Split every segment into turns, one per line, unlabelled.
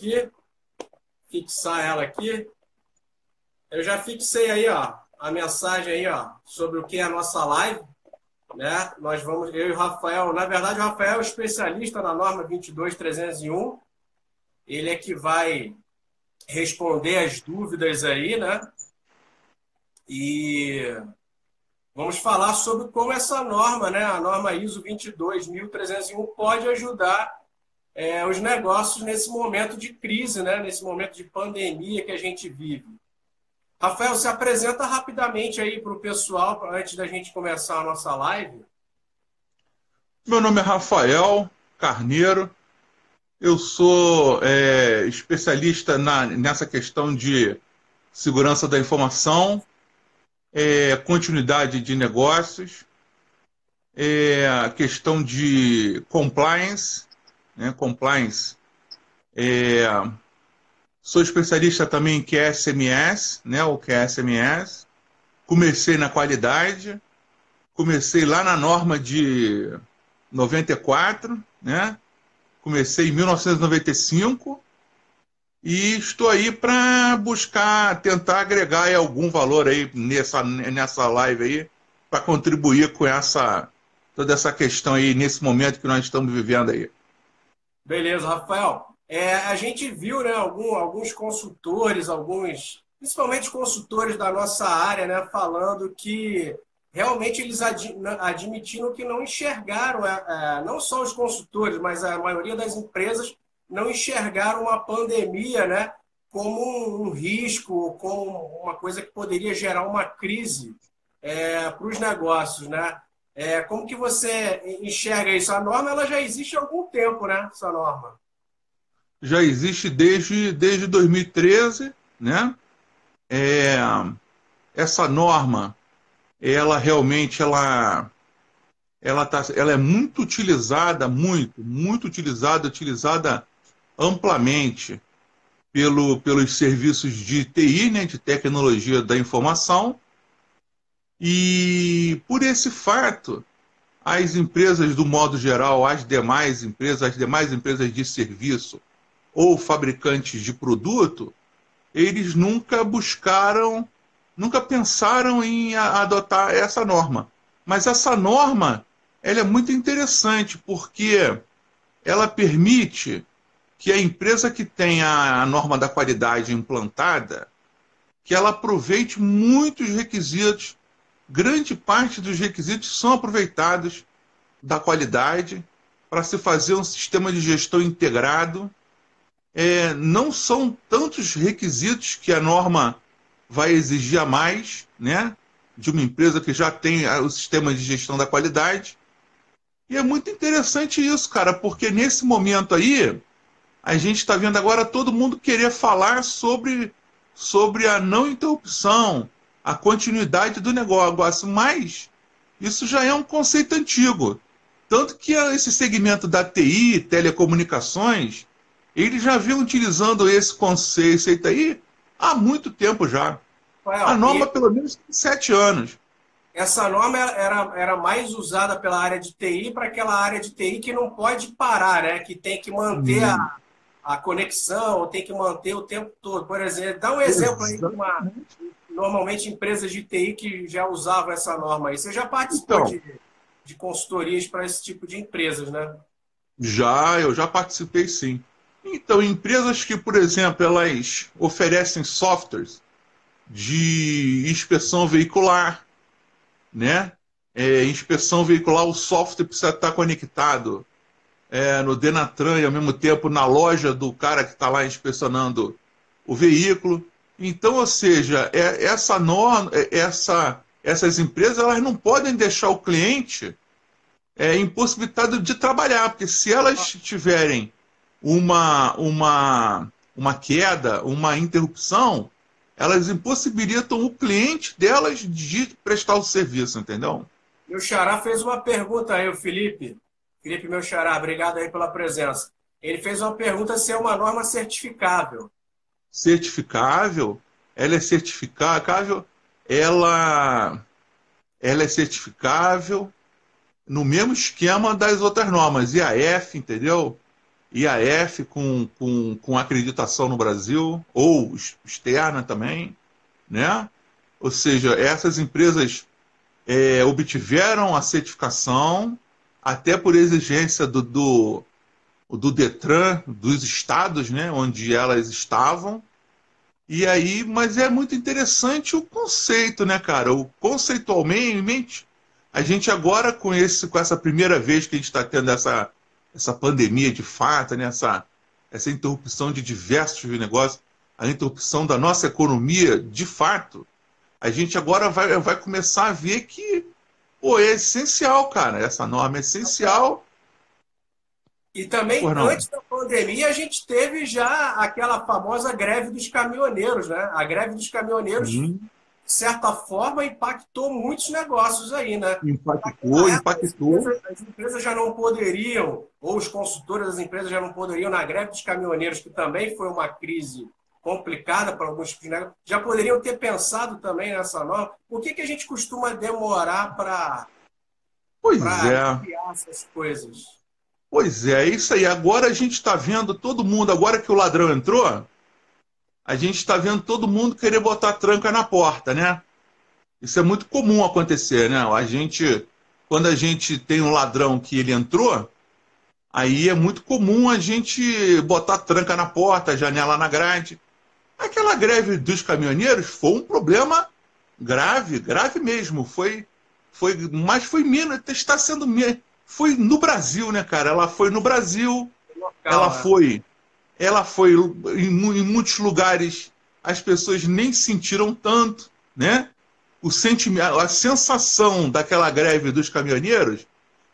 aqui, fixar ela aqui. Eu já fixei aí, ó, a mensagem aí, ó, sobre o que é a nossa live, né? Nós vamos, eu e o Rafael, na verdade, o Rafael é especialista na norma 22301. Ele é que vai responder as dúvidas aí, né? E vamos falar sobre como essa norma, né, a norma ISO 22301 pode ajudar é, os negócios nesse momento de crise, né, nesse momento de pandemia que a gente vive. Rafael, se apresenta rapidamente aí para o pessoal, antes da gente começar a nossa live.
Meu nome é Rafael Carneiro, eu sou é, especialista na, nessa questão de segurança da informação, é, continuidade de negócios, é, questão de compliance, né, compliance. É, sou especialista também em QSMS, né, o QSMS. Comecei na qualidade, comecei lá na norma de 94, né? Comecei em 1995 e estou aí para buscar, tentar agregar algum valor aí nessa, nessa live aí, para contribuir com essa toda essa questão aí nesse momento que nós estamos vivendo aí.
Beleza, Rafael. É, a gente viu né, algum, alguns consultores, alguns, principalmente consultores da nossa área, né, falando que realmente eles ad, admitiram que não enxergaram, é, é, não só os consultores, mas a maioria das empresas não enxergaram uma pandemia né, como um risco, como uma coisa que poderia gerar uma crise é, para os negócios. Né? É, como que você enxerga isso? A norma ela já existe há algum tempo, né? Essa norma.
Já existe desde, desde 2013, né? É, essa norma ela realmente ela ela, tá, ela é muito utilizada, muito, muito utilizada, utilizada amplamente pelo, pelos serviços de TI, né, de tecnologia da informação, e por esse fato, as empresas, do modo geral, as demais empresas, as demais empresas de serviço ou fabricantes de produto, eles nunca buscaram nunca pensaram em adotar essa norma. Mas essa norma ela é muito interessante porque ela permite que a empresa que tem a norma da qualidade implantada, que ela aproveite muitos requisitos, grande parte dos requisitos são aproveitados da qualidade para se fazer um sistema de gestão integrado. É, não são tantos requisitos que a norma vai exigir a mais, né? De uma empresa que já tem o sistema de gestão da qualidade. E é muito interessante isso, cara, porque nesse momento aí, a gente está vendo agora todo mundo querer falar sobre, sobre a não interrupção, a continuidade do negócio, mas isso já é um conceito antigo. Tanto que esse segmento da TI, telecomunicações, eles já vinham utilizando esse conceito aí há muito tempo já. a norma, pelo menos, tem sete anos.
Essa norma era, era mais usada pela área de TI para aquela área de TI que não pode parar, né? que tem que manter hum. a, a conexão, tem que manter o tempo todo. Por exemplo, dá um exemplo aí de uma. Normalmente, empresas de TI que já usavam essa norma aí. Você já participou então, de, de consultorias para esse tipo de empresas, né?
Já, eu já participei sim. Então, empresas que, por exemplo, elas oferecem softwares de inspeção veicular, né? É, inspeção veicular, o software precisa estar conectado é, no Denatran e ao mesmo tempo na loja do cara que está lá inspecionando o veículo. Então, ou seja, é, essa norma, é, essa, essas empresas elas não podem deixar o cliente é, impossibilitado de trabalhar, porque se elas tiverem uma, uma, uma queda, uma interrupção, elas impossibilitam o cliente delas de prestar o serviço, entendeu?
O Xará fez uma pergunta aí, o Felipe. Felipe, meu Xará, obrigado aí pela presença. Ele fez uma pergunta se é uma norma certificável.
Certificável? Ela é certificável, ela, ela é certificável no mesmo esquema das outras normas, IAF, entendeu? IAF com, com, com acreditação no Brasil, ou externa também, né? Ou seja, essas empresas é, obtiveram a certificação, até por exigência do, do, do Detran, dos estados, né, onde elas estavam. E aí, mas é muito interessante o conceito, né, cara? O conceitualmente, a gente agora com esse, com essa primeira vez que a gente está tendo essa, essa pandemia de fato, né, essa, essa interrupção de diversos negócios, a interrupção da nossa economia de fato, a gente agora vai, vai começar a ver que pô, é essencial, cara. Essa norma é essencial.
E também, antes da pandemia, a gente teve já aquela famosa greve dos caminhoneiros, né? A greve dos caminhoneiros, uhum. de certa forma, impactou muitos negócios aí, né?
Impactou, impactou.
As empresas, as empresas já não poderiam, ou os consultores das empresas já não poderiam, na greve dos caminhoneiros, que também foi uma crise complicada para alguns tipos de negócio, já poderiam ter pensado também nessa norma. Por que, que a gente costuma demorar para
pois é.
criar essas coisas?
Pois é, isso aí. Agora a gente está vendo todo mundo, agora que o ladrão entrou, a gente está vendo todo mundo querer botar tranca na porta, né? Isso é muito comum acontecer, né? A gente, quando a gente tem um ladrão que ele entrou, aí é muito comum a gente botar tranca na porta, janela na grade. Aquela greve dos caminhoneiros foi um problema grave, grave mesmo. Foi, foi, mas foi Minas, está sendo foi no Brasil, né, cara? Ela foi no Brasil, Local, ela né? foi, ela foi em, em, muitos lugares as pessoas nem sentiram tanto, né? O sentimento, a sensação daquela greve dos caminhoneiros,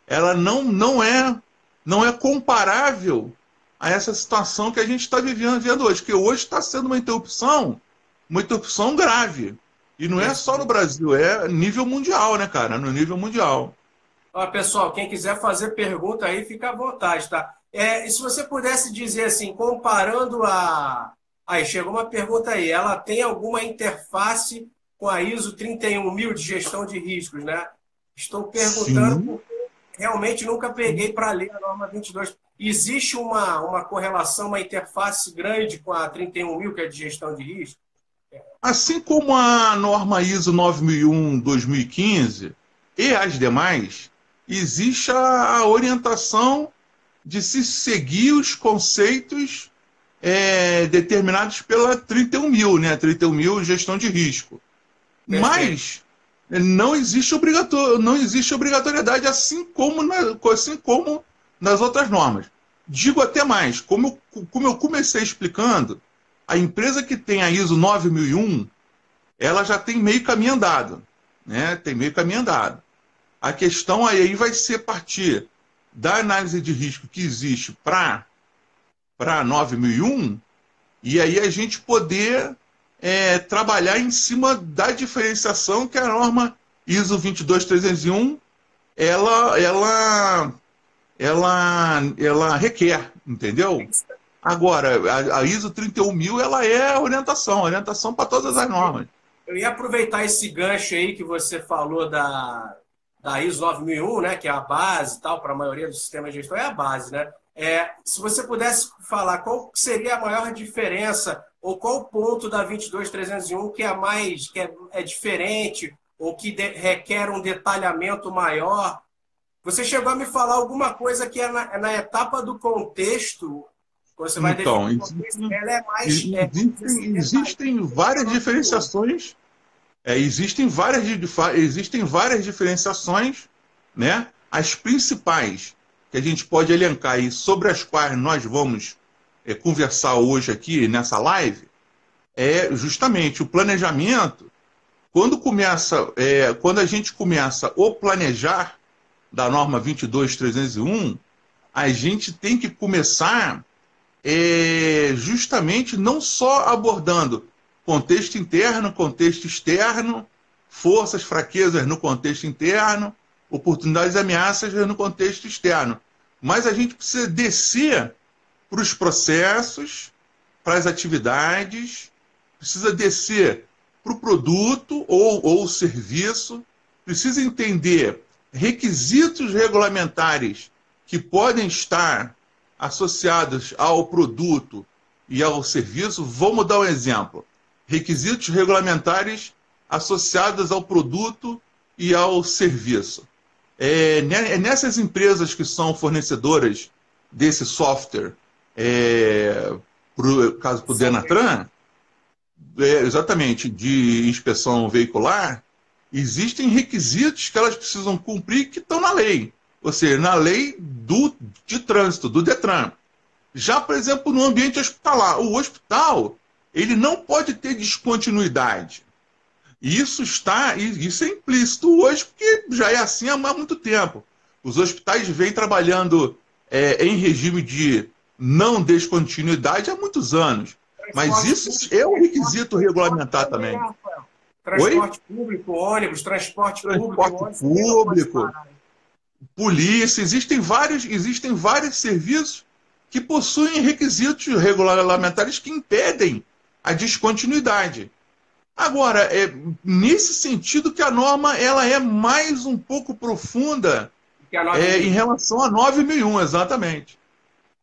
ela não não é não é comparável a essa situação que a gente está vivendo hoje, que hoje está sendo uma interrupção, uma interrupção grave. E não é só no Brasil, é nível mundial, né, cara? No nível mundial.
Ó, pessoal, quem quiser fazer pergunta aí, fica à vontade, tá? É, e se você pudesse dizer assim, comparando a. Aí, chegou uma pergunta aí. Ela tem alguma interface com a ISO 31000 de gestão de riscos, né? Estou perguntando Sim. porque realmente nunca peguei para ler a norma 22. Existe uma, uma correlação, uma interface grande com a 31000, que é de gestão de risco?
Assim como a norma ISO 9001-2015 e as demais, existe a orientação de se seguir os conceitos é, determinados pela 31.000, né? 31.000 gestão de risco. Perfeito. Mas não existe, obrigator, não existe obrigatoriedade, assim como, na, assim como nas outras normas. Digo até mais, como eu, como eu comecei explicando, a empresa que tem a ISO 9001, ela já tem meio caminho andado. Né? Tem meio caminho andado. A questão aí vai ser partir da análise de risco que existe para a 9001 e aí a gente poder é, trabalhar em cima da diferenciação que a norma ISO 22301 ela, ela, ela, ela requer, entendeu? Agora, a, a ISO 31000 ela é orientação, orientação para todas as normas.
Eu ia aproveitar esse gancho aí que você falou da, da ISO 9001, né, que é a base tal para a maioria dos sistemas de gestão, é a base, né? É, se você pudesse falar qual seria a maior diferença ou qual ponto da 22301 que é mais que é, é diferente ou que de, requer um detalhamento maior? Você chegou a me falar alguma coisa que é na, é na etapa do contexto. Você vai
então, existem, ela é mais, existem, é, existem várias diferenciações. É, existem várias existem várias diferenciações, né? As principais que a gente pode elencar e sobre as quais nós vamos é, conversar hoje aqui nessa live é justamente o planejamento. Quando começa, é, quando a gente começa o planejar da norma 22301, a gente tem que começar é, justamente não só abordando contexto interno, contexto externo, forças, fraquezas no contexto interno, oportunidades e ameaças no contexto externo. Mas a gente precisa descer para os processos, para as atividades, precisa descer para o produto ou, ou serviço, precisa entender requisitos regulamentares que podem estar associados ao produto e ao serviço, vamos dar um exemplo. Requisitos regulamentares associados ao produto e ao serviço. É, é nessas empresas que são fornecedoras desse software, é, pro, caso para o Denatran, é, exatamente, de inspeção veicular, existem requisitos que elas precisam cumprir que estão na lei. Ou seja, na lei do, de trânsito, do DETRAN. Já, por exemplo, no ambiente hospitalar, o hospital ele não pode ter descontinuidade. Isso está, isso é implícito hoje, porque já é assim há muito tempo. Os hospitais vêm trabalhando é, em regime de não descontinuidade há muitos anos. Mas isso é um requisito regulamentar também.
Transporte Oi? público, ônibus, transporte,
transporte público, público polícia, existem vários, existem vários serviços que possuem requisitos regulamentares que impedem a descontinuidade. Agora, é nesse sentido que a norma ela é mais um pouco profunda é, em relação a 9001, exatamente.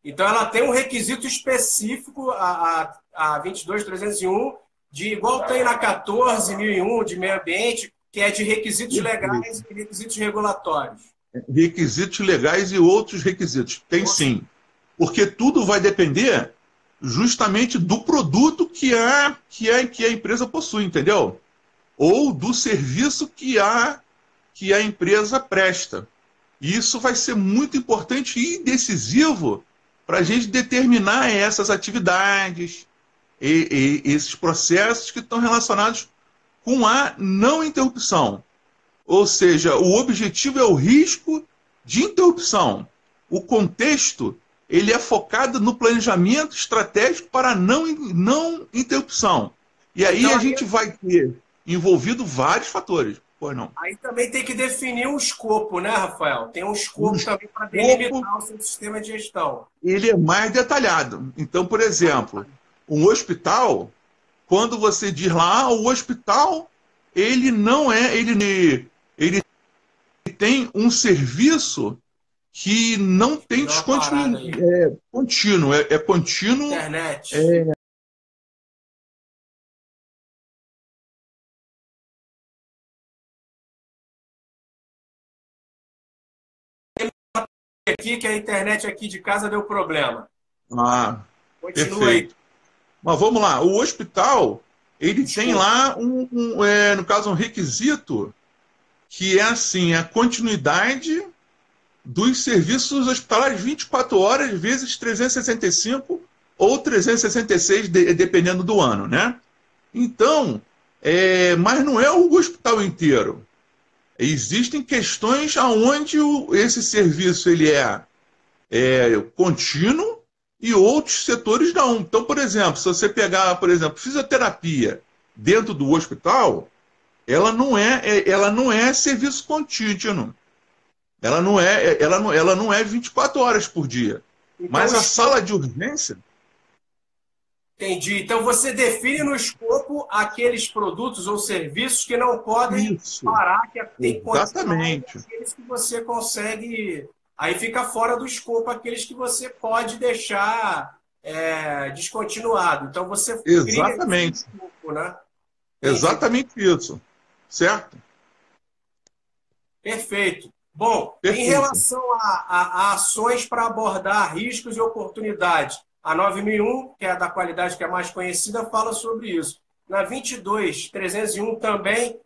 Então, ela tem um requisito específico, a, a, a 22301, de igual tem na 14001 de meio ambiente, que é de requisitos legais e requisitos regulatórios.
Requisitos legais e outros requisitos. Tem sim. Porque tudo vai depender justamente do produto que a, que a, que a empresa possui, entendeu? Ou do serviço que a, que a empresa presta. Isso vai ser muito importante e decisivo para a gente determinar essas atividades, e, e, esses processos que estão relacionados com a não interrupção. Ou seja, o objetivo é o risco de interrupção. O contexto ele é focado no planejamento estratégico para não, não interrupção. E aí então, a gente vai ter envolvido vários fatores. Pois não.
Aí também tem que definir um escopo, né, Rafael? Tem um escopo um também para delimitar o seu sistema de gestão.
Ele é mais detalhado. Então, por exemplo, um hospital, quando você diz lá, ah, o hospital, ele não é, ele, ele tem um serviço que não tem descontinuidade. É contínuo, é, é contínuo.
Internet. É, aqui que a internet aqui de casa deu problema.
Ah, Continua perfeito. aí. Mas vamos lá, o hospital ele tem lá um, um é, no caso um requisito que é assim a continuidade dos serviços hospitalares 24 horas vezes 365 ou 366, de, dependendo do ano, né? Então, é, mas não é o hospital inteiro. Existem questões aonde esse serviço ele é, é contínuo e outros setores não. Então, por exemplo, se você pegar, por exemplo, fisioterapia dentro do hospital, ela não é, é ela não é serviço contínuo. Ela não é, ela não, ela não é 24 horas por dia. Então, Mas a sala de urgência.
Entendi. Então você define no escopo aqueles produtos ou serviços que não podem Isso. parar, que tem
Exatamente.
aqueles que você consegue. Aí fica fora do escopo aqueles que você pode deixar é, descontinuado. Então você
Exatamente. Escopo, né? Exatamente isso. Certo?
Perfeito. Bom, Perfeito. em relação a, a, a ações para abordar riscos e oportunidades, a 9001, que é a da qualidade que é mais conhecida, fala sobre isso. Na 22301 também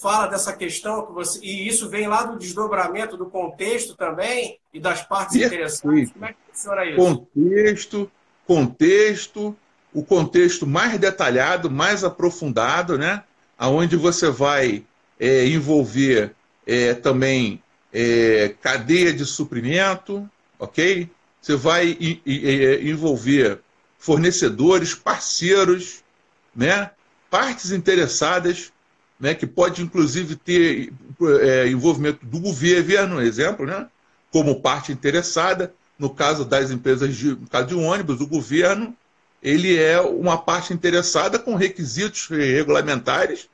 fala dessa questão que você e isso vem lá do desdobramento do contexto também e das partes Perfeito. interessantes. Como é que funciona isso?
Contexto, contexto, o contexto mais detalhado, mais aprofundado, né? Aonde você vai é, envolver é, também é, cadeia de suprimento, ok? Você vai envolver fornecedores, parceiros, né? partes interessadas, né? que pode inclusive ter é, envolvimento do governo, exemplo, né? como parte interessada. No caso das empresas de, no caso de ônibus, o governo ele é uma parte interessada com requisitos regulamentares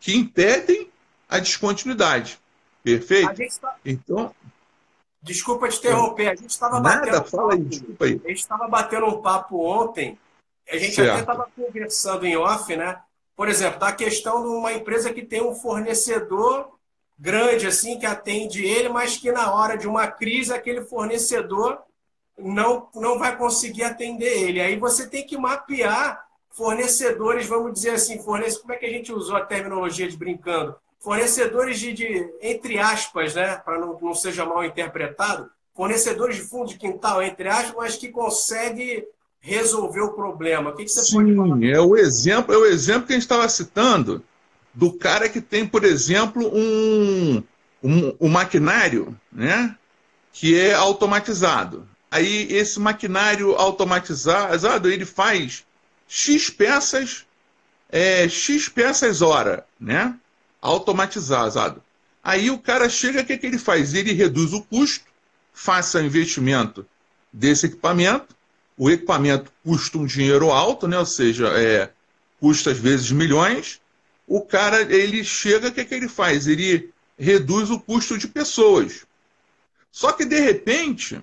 que impedem a descontinuidade. Perfeito? Tá... Então.
Desculpa te interromper, a gente estava batendo.
Fala aí, desculpa aí.
A gente estava batendo um papo ontem, a gente certo. até estava conversando em off, né? Por exemplo, da questão de uma empresa que tem um fornecedor grande, assim, que atende ele, mas que na hora de uma crise, aquele fornecedor não, não vai conseguir atender ele. Aí você tem que mapear fornecedores, vamos dizer assim, fornece, como é que a gente usou a terminologia de brincando? Fornecedores de, de entre aspas, né, para não, não seja mal interpretado, fornecedores de fundo de quintal, entre aspas, mas que consegue resolver o problema. O que, que você
Sim,
pode falar?
É o exemplo, é o exemplo que a gente estava citando do cara que tem, por exemplo, um, um, um maquinário né, que é automatizado. Aí esse maquinário automatizado ele faz X peças, é, X peças hora, né? Automatizado. Aí o cara chega, o que, que ele faz? Ele reduz o custo, faça investimento desse equipamento. O equipamento custa um dinheiro alto, né? ou seja, é, custa às vezes milhões. O cara ele chega, o que, que ele faz? Ele reduz o custo de pessoas. Só que de repente,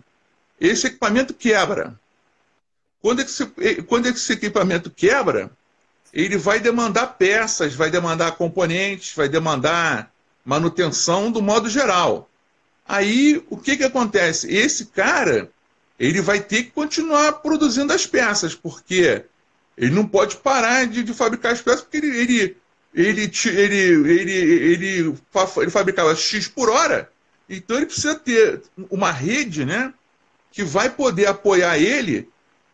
esse equipamento quebra. Quando esse, quando esse equipamento quebra, ele vai demandar peças, vai demandar componentes, vai demandar manutenção do modo geral. Aí, o que, que acontece? Esse cara, ele vai ter que continuar produzindo as peças, porque ele não pode parar de, de fabricar as peças, porque ele, ele, ele, ele, ele, ele, ele fabricava X por hora, então ele precisa ter uma rede né, que vai poder apoiar ele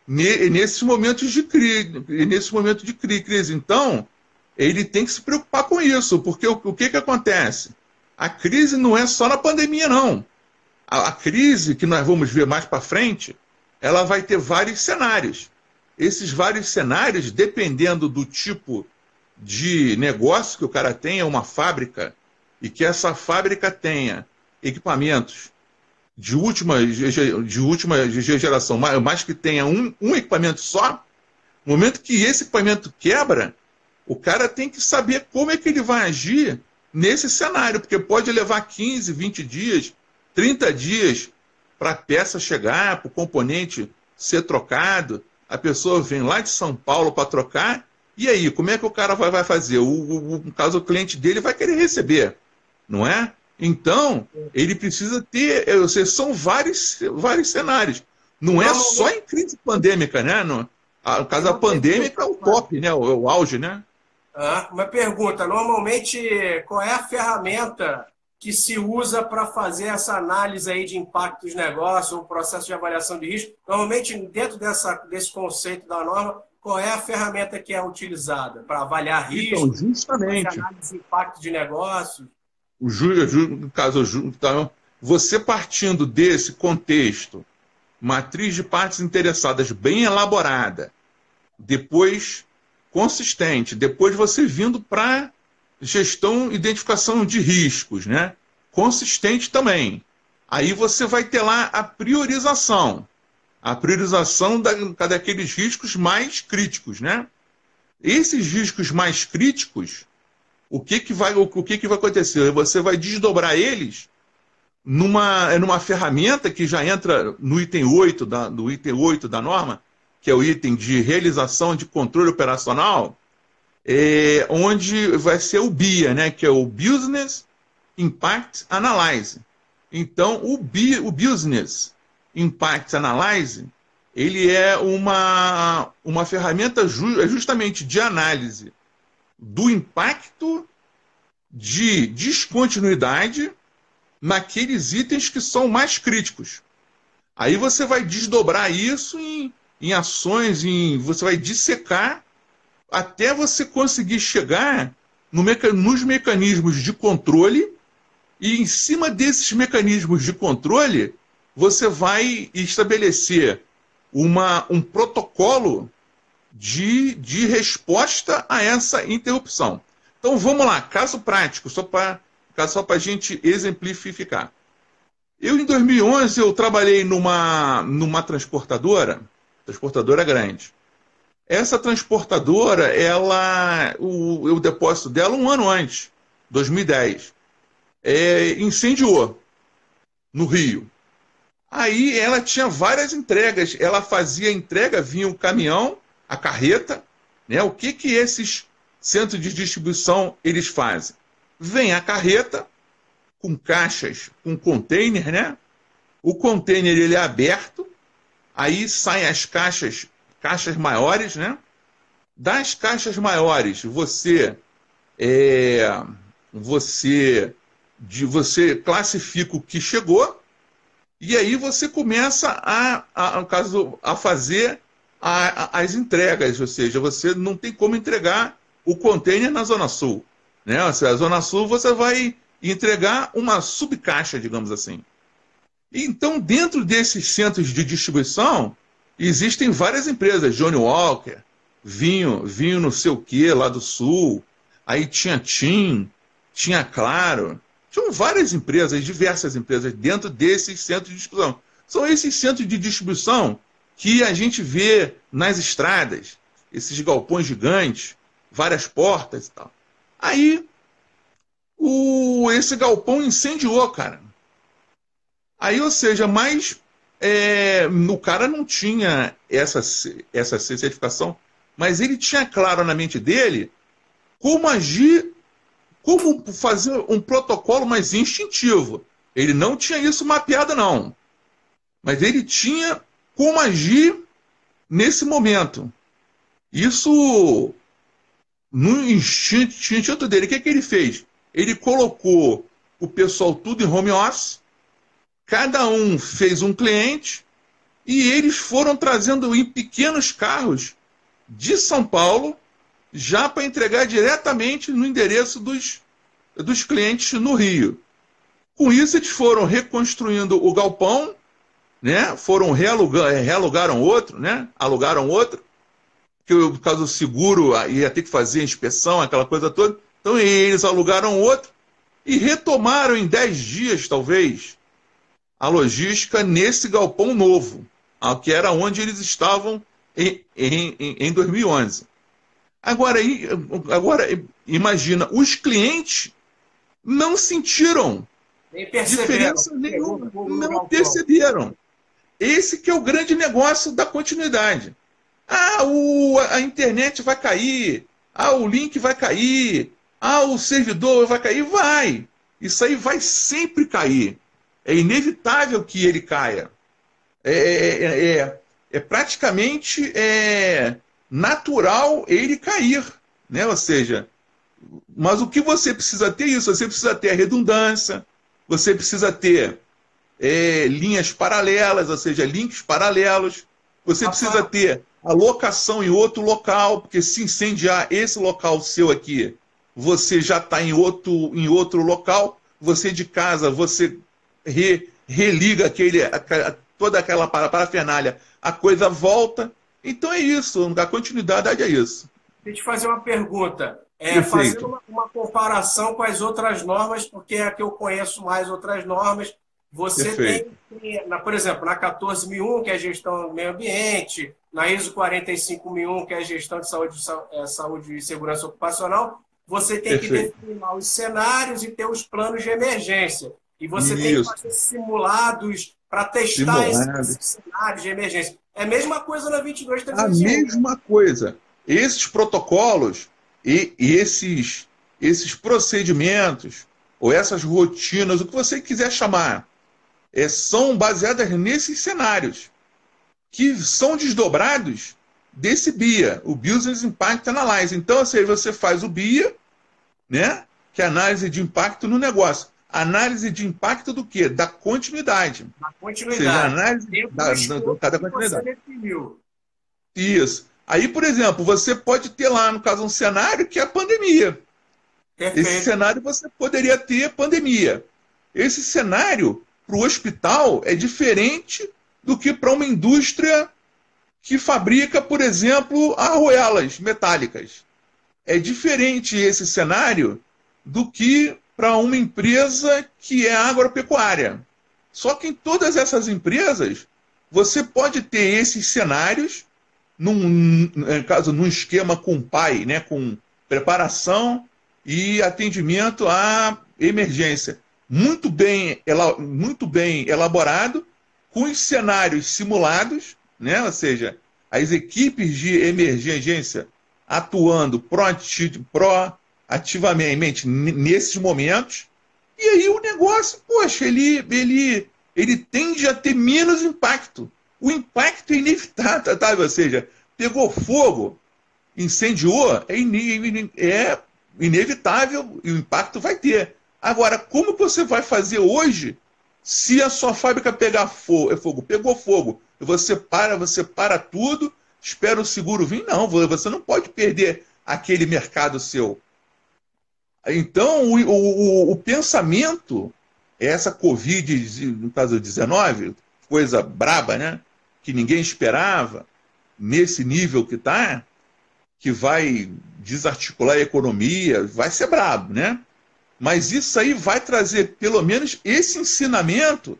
nesses momentos de crise, nesse momento de crise. Então, ele tem que se preocupar com isso, porque o, o que, que acontece? A crise não é só na pandemia, não. A, a crise que nós vamos ver mais para frente, ela vai ter vários cenários. Esses vários cenários, dependendo do tipo de negócio que o cara tenha, uma fábrica, e que essa fábrica tenha equipamentos de última, de última geração, mas que tenha um, um equipamento só, no momento que esse equipamento quebra, o cara tem que saber como é que ele vai agir nesse cenário, porque pode levar 15, 20 dias, 30 dias para a peça chegar, para o componente ser trocado. A pessoa vem lá de São Paulo para trocar, e aí, como é que o cara vai, vai fazer? O, o, no caso, o cliente dele vai querer receber, não é? Então, ele precisa ter. Ou seja, são vários, vários cenários. Não é só em crise pandêmica, né? No, a, caso da pandêmica é o top, né? O, o auge, né?
Ah, uma pergunta: normalmente, qual é a ferramenta que se usa para fazer essa análise aí de impacto dos negócios, ou processo de avaliação de risco? Normalmente, dentro dessa, desse conceito da norma, qual é a ferramenta que é utilizada para avaliar risco,
então, justamente.
análise de impacto de negócios?
O ju, no caso, então, você partindo desse contexto, matriz de partes interessadas bem elaborada, depois consistente, depois você vindo para gestão, identificação de riscos, né? Consistente também. Aí você vai ter lá a priorização, a priorização da, daqueles riscos mais críticos, né? Esses riscos mais críticos, o que, que, vai, o que, que vai acontecer? Você vai desdobrar eles numa, é numa ferramenta que já entra no item 8 da, do item 8 da norma, que é o item de realização de controle operacional, é, onde vai ser o BIA, né, que é o Business Impact Analyze. Então, o, BI, o Business Impact Analyze, ele é uma, uma ferramenta ju, é justamente de análise do impacto de descontinuidade naqueles itens que são mais críticos. Aí você vai desdobrar isso em, em ações, em, você vai dissecar até você conseguir chegar no meca, nos mecanismos de controle e em cima desses mecanismos de controle você vai estabelecer uma, um protocolo de, de resposta a essa interrupção. Então vamos lá, caso prático, só para só a gente exemplificar. Eu, em 2011, eu trabalhei numa, numa transportadora, transportadora grande. Essa transportadora, ela, o, o depósito dela um ano antes, 2010, é, incendiou no Rio. Aí ela tinha várias entregas. Ela fazia entrega, vinha o caminhão, a carreta. Né? O que, que esses centros de distribuição eles fazem? Vem a carreta com caixas, com container, né? O container ele é aberto, aí saem as caixas, caixas maiores, né? Das caixas maiores, você é, você de você classifica o que chegou e aí você começa a, a, caso, a fazer a, a, as entregas, ou seja, você não tem como entregar o container na Zona Sul. Né? Ou seja, a Zona Sul você vai entregar uma subcaixa, digamos assim. Então, dentro desses centros de distribuição, existem várias empresas, Johnny Walker, vinho, vinho não sei o que lá do sul, aí tinha Tim, tinha Claro, tinham várias empresas, diversas empresas dentro desses centros de distribuição. São esses centros de distribuição que a gente vê nas estradas, esses galpões gigantes, várias portas e tal. Aí, o, esse galpão incendiou, cara. Aí, ou seja, mas é, o cara não tinha essa, essa certificação, mas ele tinha claro na mente dele como agir como fazer um protocolo mais instintivo. Ele não tinha isso mapeado, não. Mas ele tinha como agir nesse momento. Isso no instinto, instinto dele. O que, é que ele fez? Ele colocou o pessoal tudo em home office, cada um fez um cliente e eles foram trazendo em pequenos carros de São Paulo já para entregar diretamente no endereço dos, dos clientes no Rio. Com isso, eles foram reconstruindo o galpão, né? foram realugar, realugaram outro, né? alugaram outro, que por causa do seguro ia ter que fazer a inspeção, aquela coisa toda. Então, eles alugaram outro e retomaram em 10 dias, talvez, a logística nesse galpão novo, que era onde eles estavam em, em, em 2011. Agora, agora, imagina, os clientes não sentiram diferença nenhuma, não perceberam. Esse que é o grande negócio da continuidade. Ah, o, a internet vai cair, ah, o link vai cair, ah, o servidor vai cair, vai. Isso aí vai sempre cair. É inevitável que ele caia. É, é, é, é praticamente é, natural ele cair, né? Ou seja, mas o que você precisa ter isso? Você precisa ter a redundância, você precisa ter é, linhas paralelas, ou seja, links paralelos. Você precisa ter a locação em outro local, porque se incendiar esse local seu aqui, você já está em outro, em outro local. Você de casa, você re, religa aquele, toda aquela parafernália, a coisa volta. Então é isso, a continuidade é isso.
Deixa eu te fazer uma pergunta. É, fazendo uma, uma, comparação com as outras normas, porque é a que eu conheço mais outras normas. Você Perfeito. tem, por exemplo, na 14001, que é gestão do meio ambiente, na ISO 45001, que é gestão de saúde, é, saúde e segurança ocupacional, você tem Perfeito. que definir os cenários e ter os planos de emergência. E você Isso. tem que fazer simulados para testar esses cenários de emergência. É a mesma coisa na 22
A mesma coisa. Esses protocolos e, e esses, esses procedimentos, ou essas rotinas, o que você quiser chamar, é, são baseadas nesses cenários, que são desdobrados desse BIA, o Business Impact Analysis. Então, assim, você faz o BIA, né, que é análise de impacto no negócio. Análise de impacto do quê? Da continuidade.
Da continuidade. Ou seja, análise da, da, da, continuidade.
Isso. Aí, por exemplo, você pode ter lá, no caso, um cenário que é a pandemia. Perfeito. Esse cenário você poderia ter pandemia. Esse cenário para o hospital é diferente do que para uma indústria que fabrica, por exemplo, arruelas metálicas. É diferente esse cenário do que para uma empresa que é agropecuária. Só que em todas essas empresas, você pode ter esses cenários, num, no caso, num esquema com pai, né, com preparação e atendimento à emergência. Muito bem, muito bem elaborado, com os cenários simulados, né? ou seja, as equipes de emergência atuando proativamente nesses momentos, e aí o negócio, poxa, ele, ele, ele tende a ter menos impacto. O impacto é inevitável, tá? ou seja, pegou fogo, incendiou, é, é inevitável e o impacto vai ter. Agora, como você vai fazer hoje se a sua fábrica pegar fogo, fogo pegou fogo, você para, você para tudo, espera o seguro vir? Não, você não pode perder aquele mercado seu. Então, o, o, o pensamento, essa Covid, no caso 19, coisa braba, né? Que ninguém esperava, nesse nível que está, que vai desarticular a economia, vai ser brabo, né? Mas isso aí vai trazer pelo menos esse ensinamento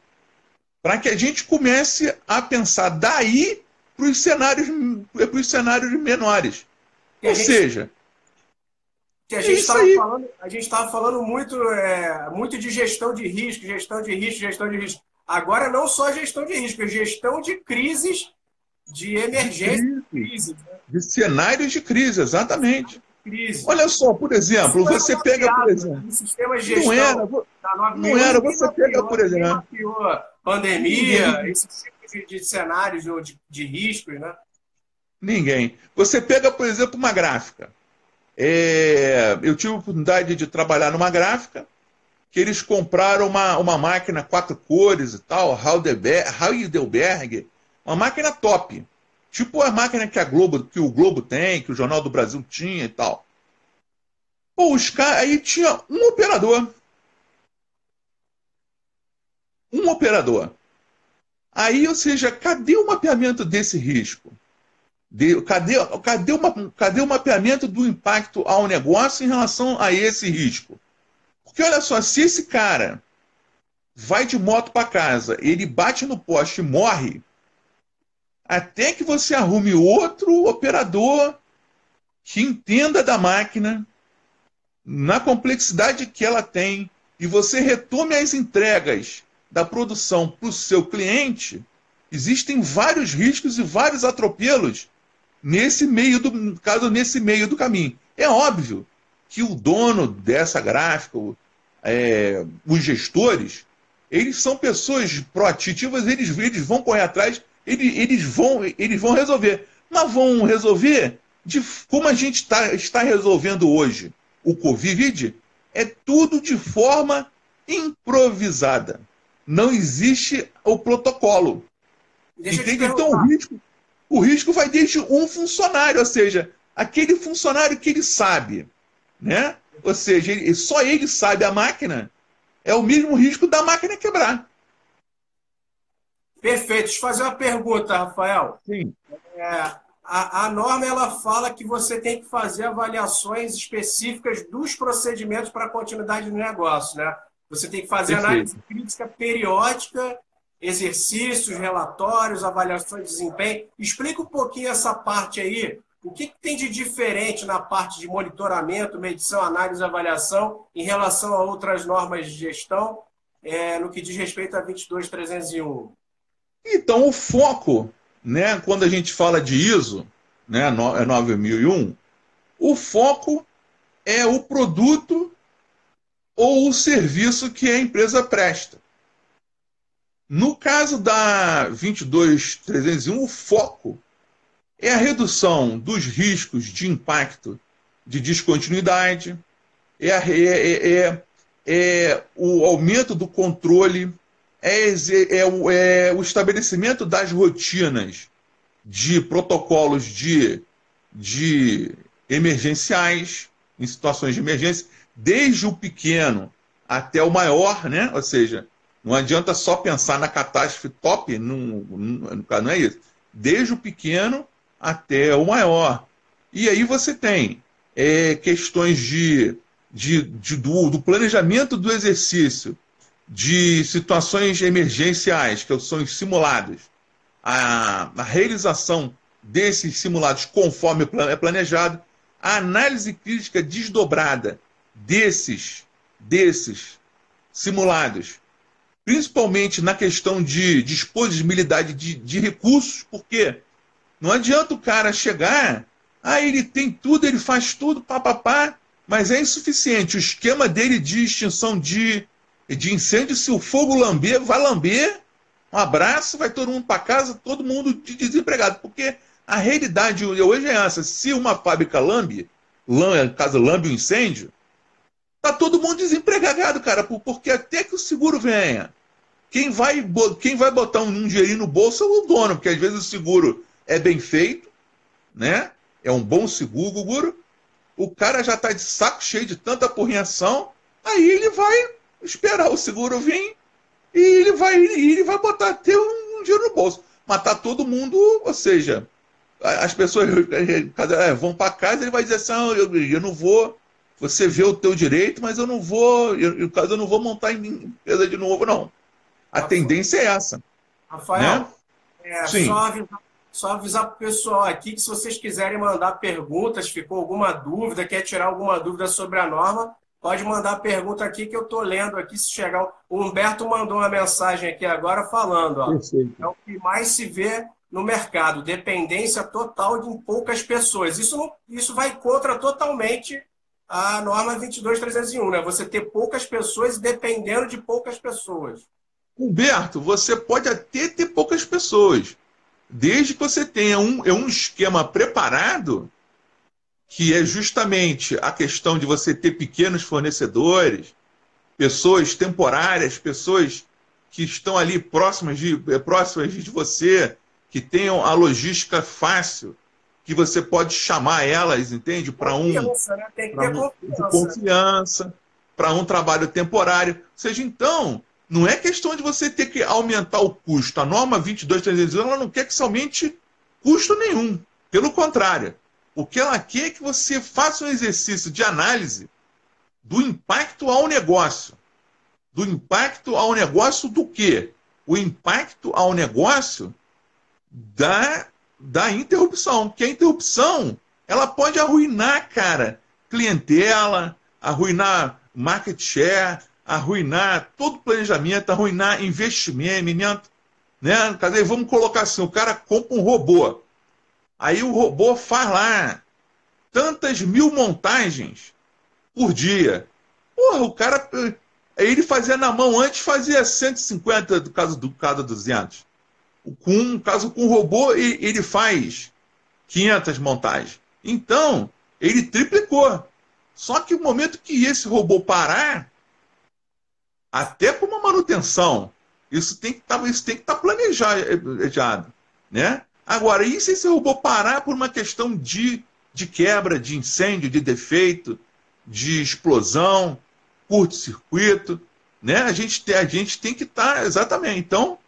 para que a gente comece a pensar daí para os cenários, cenários menores. Ou gente, seja,
que a gente estava falando, a gente estava falando muito, é, muito de gestão de risco, gestão de risco, gestão de risco. Agora não só gestão de risco, é gestão de crises, de emergência, de,
crise, né? de cenários de crise, exatamente crise. Olha só, por exemplo, você pega, por exemplo.
Sistema de não era,
não era, você pega, por exemplo.
Pandemia, esse tipo de, de cenários de, de riscos, né?
Ninguém. Você pega, por exemplo, uma gráfica. É, eu tive a oportunidade de trabalhar numa gráfica que eles compraram uma, uma máquina quatro cores e tal, Heidelberg, uma máquina top. Tipo a máquina que a Globo, que o Globo tem, que o Jornal do Brasil tinha e tal. Pô, os caras aí tinha um operador. Um operador. Aí, ou seja, cadê o mapeamento desse risco? De, cadê, cadê, uma, cadê o mapeamento do impacto ao negócio em relação a esse risco? Porque olha só, se esse cara vai de moto para casa, ele bate no poste e morre, até que você arrume outro operador que entenda da máquina, na complexidade que ela tem, e você retome as entregas da produção para o seu cliente, existem vários riscos e vários atropelos nesse meio do caso nesse meio do caminho. É óbvio que o dono dessa gráfica, é, os gestores, eles são pessoas proativas, eles, eles vão correr atrás eles, eles, vão, eles vão resolver. Mas vão resolver de como a gente tá, está resolvendo hoje o Covid, é tudo de forma improvisada. Não existe o protocolo. Entende? Então o risco, o risco vai desde um funcionário, ou seja, aquele funcionário que ele sabe, né? Ou seja, ele, só ele sabe a máquina, é o mesmo risco da máquina quebrar.
Perfeito. Deixa eu fazer uma pergunta, Rafael.
Sim.
É, a, a, norma ela fala que você tem que fazer avaliações específicas dos procedimentos para a continuidade do negócio, né? Você tem que fazer Perfeito. análise crítica periódica, exercícios, relatórios, avaliações de desempenho. Explica um pouquinho essa parte aí. O que, que tem de diferente na parte de monitoramento, medição, análise e avaliação em relação a outras normas de gestão é, no que diz respeito a 22301?
Então, o foco, né, quando a gente fala de ISO, né, 9001, é o foco é o produto ou o serviço que a empresa presta. No caso da 22301, o foco é a redução dos riscos de impacto de descontinuidade, é, a, é, é, é, é o aumento do controle é, é, o, é o estabelecimento das rotinas de protocolos de, de emergenciais, em situações de emergência, desde o pequeno até o maior, né? Ou seja, não adianta só pensar na catástrofe top, não, não, não é isso. Desde o pequeno até o maior. E aí você tem é, questões de, de, de do, do planejamento do exercício, de situações emergenciais, que são simulados, a, a realização desses simulados conforme é planejado, a análise crítica desdobrada desses, desses simulados principalmente na questão de disponibilidade de, de recursos, porque não adianta o cara chegar, ah, ele tem tudo, ele faz tudo, papapá, mas é insuficiente. O esquema dele de extinção de, de incêndio, se o fogo lamber, vai lamber, um abraço, vai todo mundo para casa, todo mundo de desempregado. Porque a realidade hoje é essa: se uma fábrica lambe, lambe caso lambe um incêndio, tá todo mundo desempregado, cara, porque até que o seguro venha, quem vai, quem vai botar um, um dinheirinho no bolso é o dono, porque às vezes o seguro é bem feito, né? É um bom seguro, o cara já está de saco cheio de tanta porrinhação, aí ele vai esperar o seguro vir e ele vai, ele vai botar até um, um dinheiro no bolso. Matar todo mundo, ou seja, as pessoas é, vão para casa ele vai dizer assim, ah, eu, eu não vou, você vê o teu direito, mas eu não vou, eu, caso eu não vou montar em empresa de novo, não. A Rafael, tendência é essa.
Rafael, né? é, Sim. só avisar só avisar para o pessoal aqui que se vocês quiserem mandar perguntas, ficou alguma dúvida, quer tirar alguma dúvida sobre a norma, pode mandar pergunta aqui que eu estou lendo aqui. Se chegar. O Humberto mandou uma mensagem aqui agora falando: ó, é o que mais se vê no mercado, dependência total de poucas pessoas. Isso, não, isso vai contra totalmente a norma 22301, né? Você ter poucas pessoas dependendo de poucas pessoas.
Humberto, você pode até ter poucas pessoas, desde que você tenha um, é um esquema preparado, que é justamente a questão de você ter pequenos fornecedores, pessoas temporárias, pessoas que estão ali próximas de, é, próximas de você, que tenham a logística fácil, que você pode chamar elas, entende? Para um, né? um confiança, para um trabalho temporário. Ou seja, então, não é questão de você ter que aumentar o custo. A norma 22.301 ela não quer que se aumente custo nenhum. Pelo contrário, o que ela quer é que você faça um exercício de análise do impacto ao negócio. Do impacto ao negócio do quê? O impacto ao negócio da, da interrupção. Que a interrupção ela pode arruinar, cara, clientela, arruinar market share, arruinar todo o planejamento, arruinar investimento, né? Cadê? Vamos colocar assim, o cara compra um robô. Aí o robô faz lá tantas mil montagens por dia. Porra, o cara ele fazia na mão antes fazia 150 do caso do cada 200. Com um caso com robô ele faz 500 montagens. Então, ele triplicou. Só que o momento que esse robô parar, até para uma manutenção. Isso tem que tá, estar tá planejado. Né? Agora, e se esse robô parar por uma questão de, de quebra, de incêndio, de defeito, de explosão, curto-circuito? Né? A, gente, a gente tem que estar tá, exatamente. Então,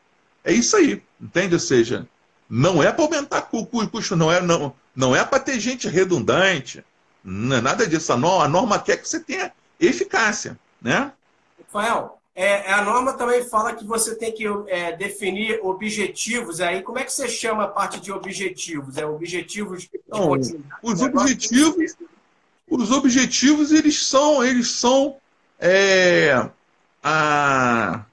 é isso aí, entende? Ou seja, não é para aumentar o custo, não é, não, não é para ter gente redundante, não é nada disso. A norma, a norma quer que você tenha eficácia. Né?
Rafael, é, a norma também fala que você tem que é, definir objetivos. Aí, como é que você chama a parte de objetivos? É objetivos
Não, Os objetivos, os objetivos eles são, eles são é, a,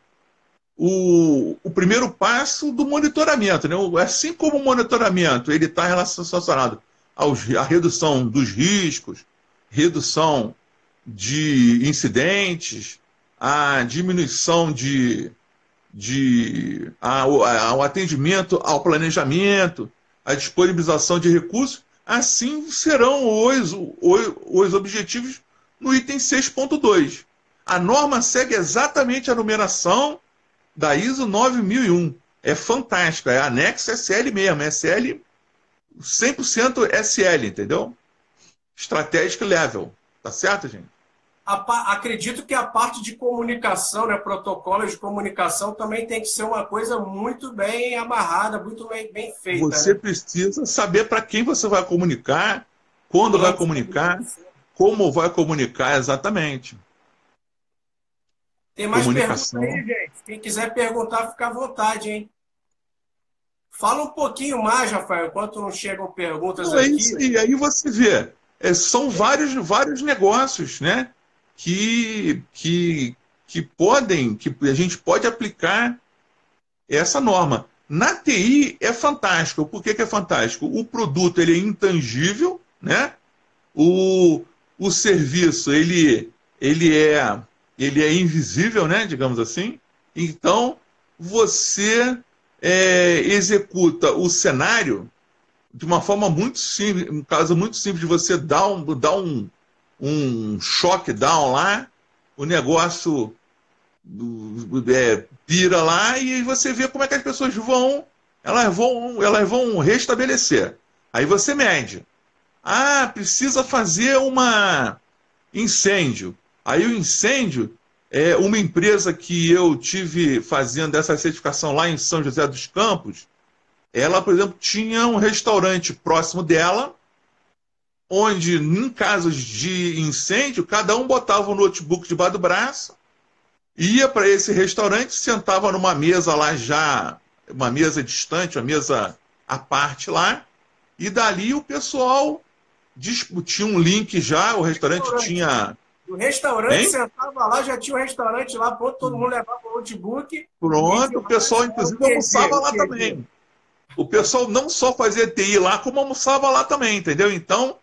o, o primeiro passo do monitoramento. Né? Assim como o monitoramento ele está relacionado aos, à redução dos riscos, redução de incidentes, a diminuição de, de a, a, ao atendimento ao planejamento, a disponibilização de recursos, assim serão os, os, os objetivos no item 6.2. A norma segue exatamente a numeração da ISO 9001. É fantástica, é anexo SL mesmo, SL 100% SL, entendeu? Strategic Level. Tá certo, gente?
A, acredito que a parte de comunicação, né, protocolos de comunicação, também tem que ser uma coisa muito bem amarrada, muito bem, bem feita.
Você
né?
precisa saber para quem você vai comunicar, quando vai comunicar, como vai comunicar exatamente.
Tem mais perguntas aí, gente? Quem quiser perguntar, fica à vontade, hein? Fala um pouquinho mais, Rafael, enquanto não chegam perguntas não,
aqui. É isso, e aí você vê, é, são vários, vários negócios, né? Que, que que podem, que a gente pode aplicar essa norma. Na TI é fantástico. Por que, que é fantástico? O produto ele é intangível, né? O, o serviço ele, ele, é, ele é invisível, né? digamos assim. Então, você é, executa o cenário de uma forma muito simples, um caso muito simples de você dar um, dar um, um choque down lá, o negócio é, pira lá e você vê como é que as pessoas vão, elas vão, elas vão restabelecer. Aí você mede. Ah, precisa fazer uma incêndio. Aí o incêndio é uma empresa que eu tive fazendo essa certificação lá em São José dos Campos. Ela, por exemplo, tinha um restaurante próximo dela, onde, em casos de incêndio, cada um botava o notebook debaixo do braço ia para esse restaurante, sentava numa mesa lá já, uma mesa distante, uma mesa à parte lá, e dali o pessoal discutia um link já, o restaurante, restaurante. tinha.
O restaurante hein? sentava lá, já tinha um restaurante lá, pronto, todo mundo levava o notebook.
Pronto, o pessoal, inclusive, almoçava lá também. O pessoal não só fazia TI lá, como almoçava lá também, entendeu? Então,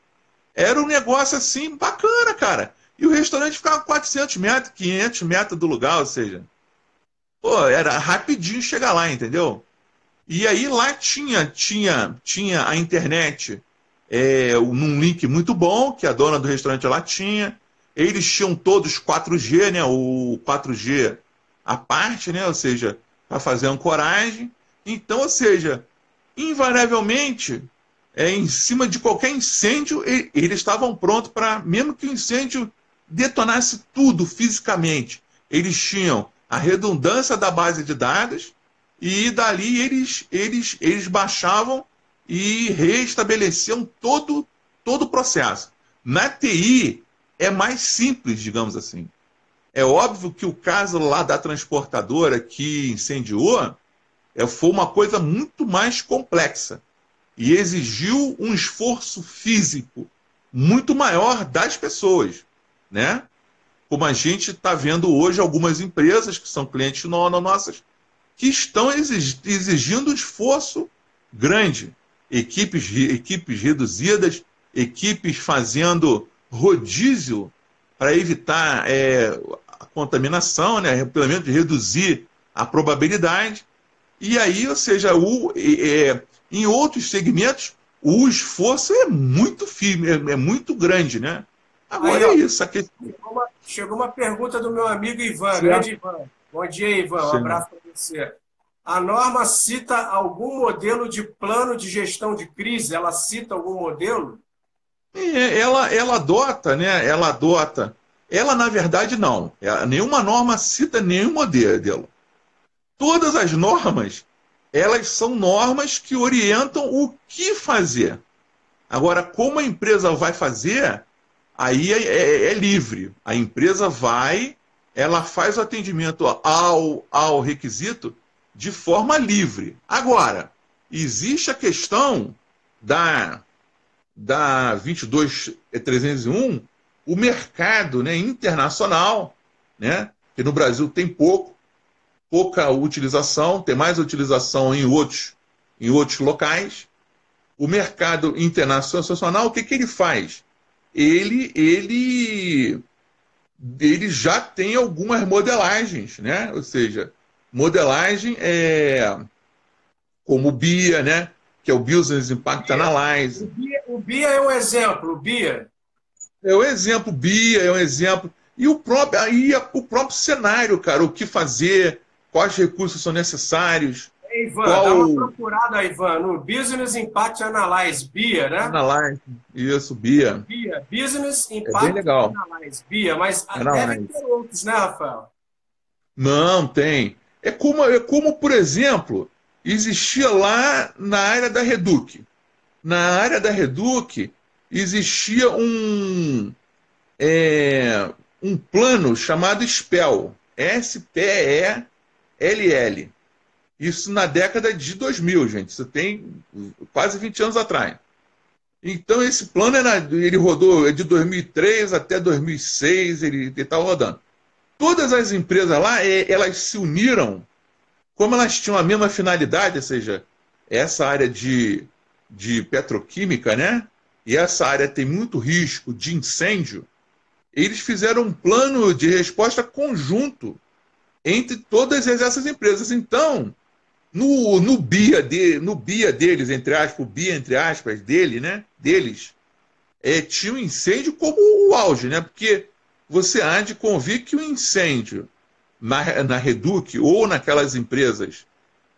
era um negócio assim bacana, cara. E o restaurante ficava 400 metros, 500 metros do lugar, ou seja, pô, era rapidinho chegar lá, entendeu? E aí lá tinha, tinha, tinha a internet é, num link muito bom, que a dona do restaurante lá tinha. Eles tinham todos 4G, né? O 4G à parte, né? Ou seja, para fazer ancoragem. Então, ou seja, invariavelmente, é, em cima de qualquer incêndio, eles estavam prontos para, mesmo que o incêndio detonasse tudo fisicamente. Eles tinham a redundância da base de dados e dali eles, eles, eles baixavam e restabeleciam todo, todo o processo. Na TI é mais simples, digamos assim. É óbvio que o caso lá da transportadora que incendiou é, foi uma coisa muito mais complexa e exigiu um esforço físico muito maior das pessoas né? Como a gente está vendo hoje algumas empresas que são clientes nossas que estão exigindo um esforço grande. Equipes, equipes reduzidas, equipes fazendo rodízio para evitar é, a contaminação, né? pelo menos reduzir a probabilidade. E aí, ou seja, o, é, em outros segmentos, o esforço é muito firme, é, é muito grande, né? Agora Aí, é isso. Aqui...
Chegou, uma, chegou uma pergunta do meu amigo Ivan. Grande Ivan. Bom dia, Ivan. Um abraço para você. A norma cita algum modelo de plano de gestão de crise? Ela cita algum modelo?
É, ela, ela adota, né? Ela adota. Ela, na verdade, não. Ela, nenhuma norma cita nenhum modelo. Todas as normas, elas são normas que orientam o que fazer. Agora, como a empresa vai fazer, aí é, é, é, livre. A empresa vai, ela faz o atendimento ao, ao requisito de forma livre. Agora, existe a questão da, da 22301, o mercado né, internacional, né, que no Brasil tem pouco, pouca utilização, tem mais utilização em outros, em outros locais. O mercado internacional, o que, que ele faz? ele, ele, ele já tem algumas modelagens, né? Ou seja, modelagem é como o BIA, né? Que é o Business Impact Analysis.
O BIA, o BIA é um exemplo, o BIA.
É um exemplo, BIA é um exemplo. E o próprio, aí o próprio cenário, cara, o que fazer, quais recursos são necessários,
Ivan, Qual... dá uma procurada, Ivan, no Business Impact Analyze, BIA, né?
Analyze, isso, BIA.
BIA, Business Impact
é bem legal.
Analyze, BIA, mas Analyze. devem ter outros, né, Rafael?
Não, tem. É como, é como, por exemplo, existia lá na área da Reduc. Na área da Reduc existia um, é, um plano chamado SPEL, S-P-E-L-L. Isso na década de 2000, gente. Isso tem quase 20 anos atrás. Então, esse plano era, ele rodou de 2003 até 2006, ele estava rodando. todas as empresas lá, é, elas se uniram, como elas tinham a mesma finalidade, ou seja, essa área de, de petroquímica, né? E essa área tem muito risco de incêndio. Eles fizeram um plano de resposta conjunto entre todas essas empresas. Então, no, no, BIA, de, no BIA deles, entre aspas, o BIA, entre aspas, dele, né? Deles, é, tinha um incêndio como o auge, né? Porque você há de convir que o incêndio na, na Reduc ou naquelas empresas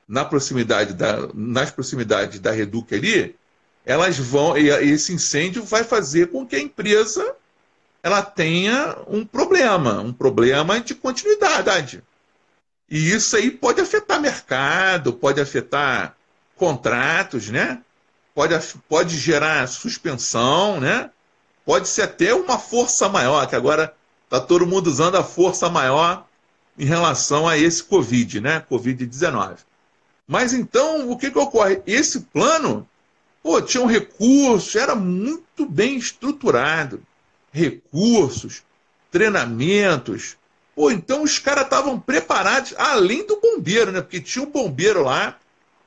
na proximidade da, nas proximidades da Reduc ali, elas vão, esse incêndio vai fazer com que a empresa ela tenha um problema, um problema de continuidade. E isso aí pode afetar mercado, pode afetar contratos, né? Pode, pode gerar suspensão, né? Pode ser até uma força maior, que agora está todo mundo usando a força maior em relação a esse Covid, né? Covid-19. Mas então, o que, que ocorre? Esse plano, pô, tinha um recurso, era muito bem estruturado. Recursos, treinamentos. Pô, então os caras estavam preparados, além do bombeiro, né? Porque tinha um bombeiro lá,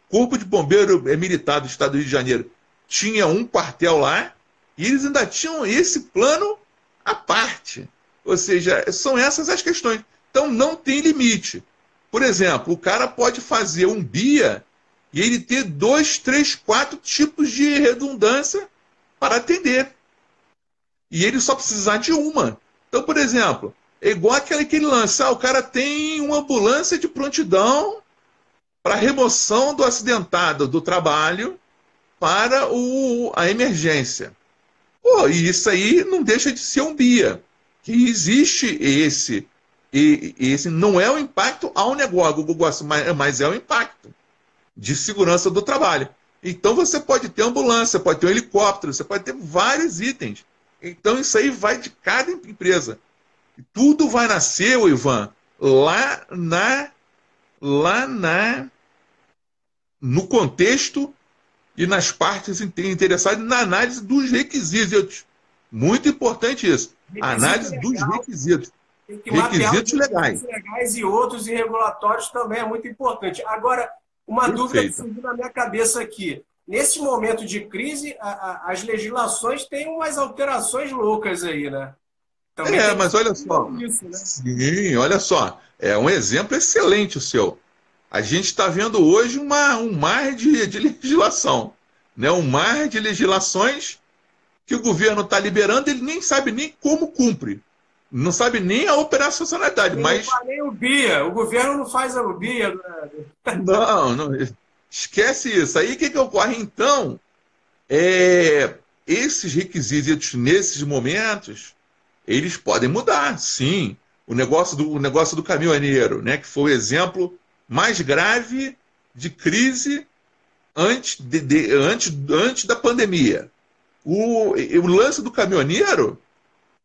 Corpo de Bombeiro é Militar do Estado do Rio de Janeiro, tinha um quartel lá, e eles ainda tinham esse plano à parte. Ou seja, são essas as questões. Então não tem limite. Por exemplo, o cara pode fazer um BIA e ele ter dois, três, quatro tipos de redundância para atender. E ele só precisar de uma. Então, por exemplo, é igual aquele que ele lança. Ah, o cara tem uma ambulância de prontidão para remoção do acidentado do trabalho para o, a emergência. Pô, e isso aí não deixa de ser um BIA. Que existe esse e, esse não é o impacto ao negócio, mas é o impacto de segurança do trabalho. Então você pode ter ambulância, pode ter um helicóptero, você pode ter vários itens. Então isso aí vai de cada empresa. Tudo vai nascer, o Ivan, lá na lá na no contexto e nas partes interessadas na análise dos requisitos. Muito importante isso. Análise dos requisitos.
Tem que requisitos legais. legais e outros irregulatórios também é muito importante. Agora, uma Perfeito. dúvida que surgiu na minha cabeça aqui. Nesse momento de crise, a, a, as legislações têm umas alterações loucas aí, né?
Também é, mas olha só. Isso, né? Sim, olha só. É um exemplo excelente o seu. A gente está vendo hoje uma, um mar de, de legislação. Né? Um mar de legislações que o governo está liberando, ele nem sabe nem como cumpre não sabe nem a operacionalidade, Eu mas...
Não nem o BIA, o governo não faz a BIA.
Né? Não, não, esquece isso. Aí o que, que ocorre então? É, esses requisitos nesses momentos, eles podem mudar, sim. O negócio do, o negócio do caminhoneiro, né, que foi o exemplo mais grave de crise antes, de, de, antes, antes da pandemia. O, o lance do caminhoneiro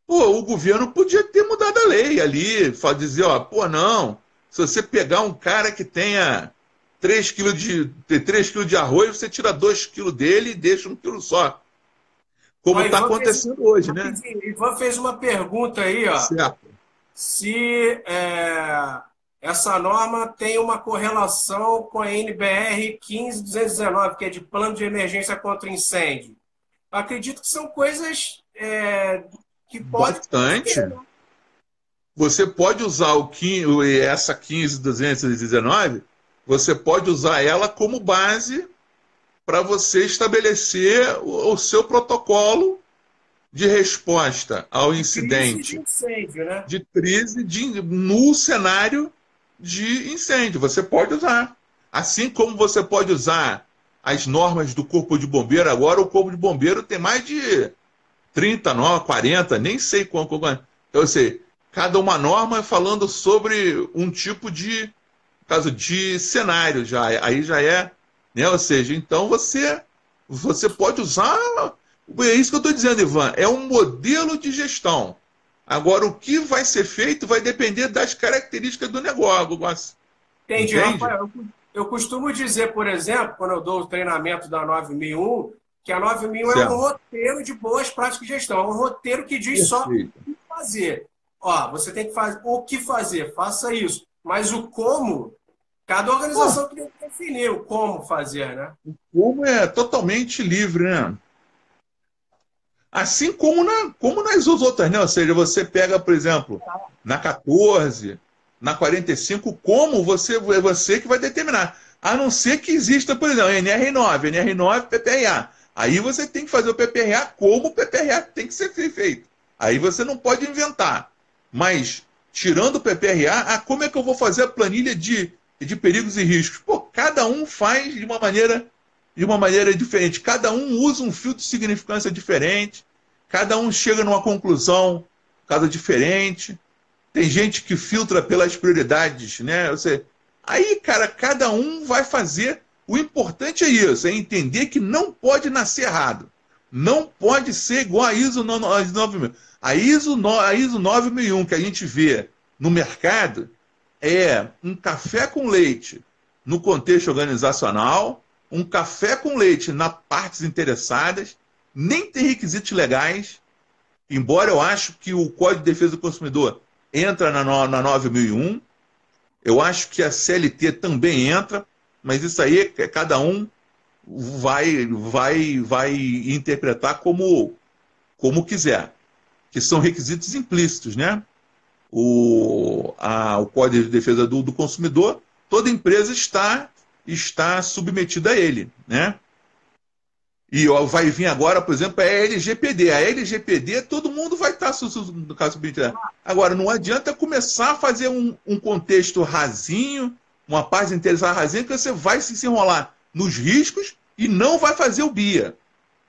Pô, o governo podia ter mudado a lei ali, dizer, ó, pô, não, se você pegar um cara que tenha 3 quilos de, 3 quilos de arroz, você tira 2 quilos dele e deixa um quilo só. Como está acontecendo fez, hoje, né?
Ivan fez uma pergunta aí, ó. Certo. Se é, essa norma tem uma correlação com a NBR 15219, que é de Plano de Emergência contra Incêndio. Acredito que são coisas é,
que pode Bastante. Você pode usar o, essa 15219, você pode usar ela como base para você estabelecer o, o, seu protocolo de resposta ao incidente
crise de, incêndio, né?
de crise de, no cenário de incêndio. Você pode usar. Assim como você pode usar as normas do Corpo de Bombeiro, agora o Corpo de Bombeiro tem mais de 30 normas, 40, nem sei quanto. Eu sei, cada uma norma falando sobre um tipo de caso de cenário já. Aí já é, né? Ou seja, então você você pode usar. É isso que eu estou dizendo, Ivan. É um modelo de gestão. Agora, o que vai ser feito vai depender das características do negócio.
Entendi, Entende? Rafael. Eu costumo dizer, por exemplo, quando eu dou o treinamento da 9001, que a 9000 certo. é um roteiro de boas práticas de gestão, é um roteiro que diz Perfeito. só o que fazer. ó, você tem que fazer o que fazer, faça isso. Mas o como, cada organização tem que definir o como fazer, né?
O como é totalmente livre, né? Assim como, na, como nas outras, né? Ou seja, você pega, por exemplo, na 14, na 45, como você é você que vai determinar. A não ser que exista, por exemplo, NR9, NR9, PPRA. Aí você tem que fazer o PPRA como o PPRA tem que ser feito. Aí você não pode inventar. Mas, tirando o PPRA, ah, como é que eu vou fazer a planilha de, de perigos e riscos? Pô, cada um faz de uma maneira de uma maneira diferente. Cada um usa um filtro de significância diferente. Cada um chega numa conclusão, caso diferente. Tem gente que filtra pelas prioridades, né? Você, aí, cara, cada um vai fazer. O importante é isso, é entender que não pode nascer errado. Não pode ser igual a ISO 9000. A ISO, a ISO 9001 que a gente vê no mercado é um café com leite no contexto organizacional, um café com leite nas partes interessadas, nem tem requisitos legais, embora eu acho que o Código de Defesa do Consumidor entra na, na 9001, eu acho que a CLT também entra, mas isso aí é cada um vai vai vai interpretar como como quiser, que são requisitos implícitos, né? O, a, o Código de Defesa do, do Consumidor, toda empresa está está submetida a ele, né? E ó, vai vir agora, por exemplo, a LGPD. A LGPD, todo mundo vai estar no caso submetido. Agora, não adianta começar a fazer um, um contexto rasinho, uma parte interessada rasinha, que você vai se enrolar nos riscos e não vai fazer o BIA.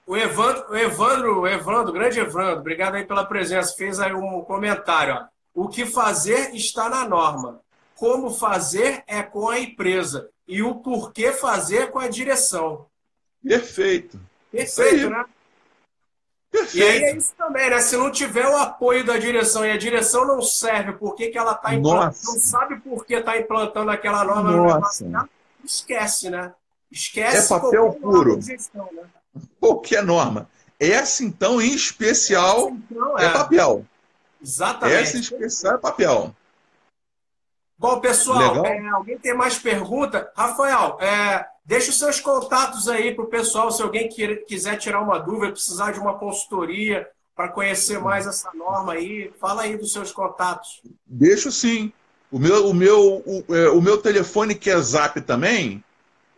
O Evandro, o Evandro, o Evandro, grande Evandro, obrigado aí pela presença. Fez aí um comentário. Ó. O que fazer está na norma. Como fazer é com a empresa e o porquê fazer com a direção.
Perfeito.
Perfeito, né? Perfeito. E aí é isso também, né? Se não tiver o apoio da direção e a direção não serve, por que, ela está implantando, não sabe por que está implantando aquela norma
Nossa.
no esquece, né? Esquece
é papel puro. Gestão, né? Qualquer norma. Essa, então, em especial, então, é. é. papel.
Exatamente.
Essa especial é papel.
Bom, pessoal, é, alguém tem mais pergunta? Rafael, é, deixa os seus contatos aí para o pessoal, se alguém quiser tirar uma dúvida, precisar de uma consultoria para conhecer mais essa norma aí, fala aí dos seus contatos.
Deixo sim. O meu, o meu, o, é, o meu telefone, que é zap também,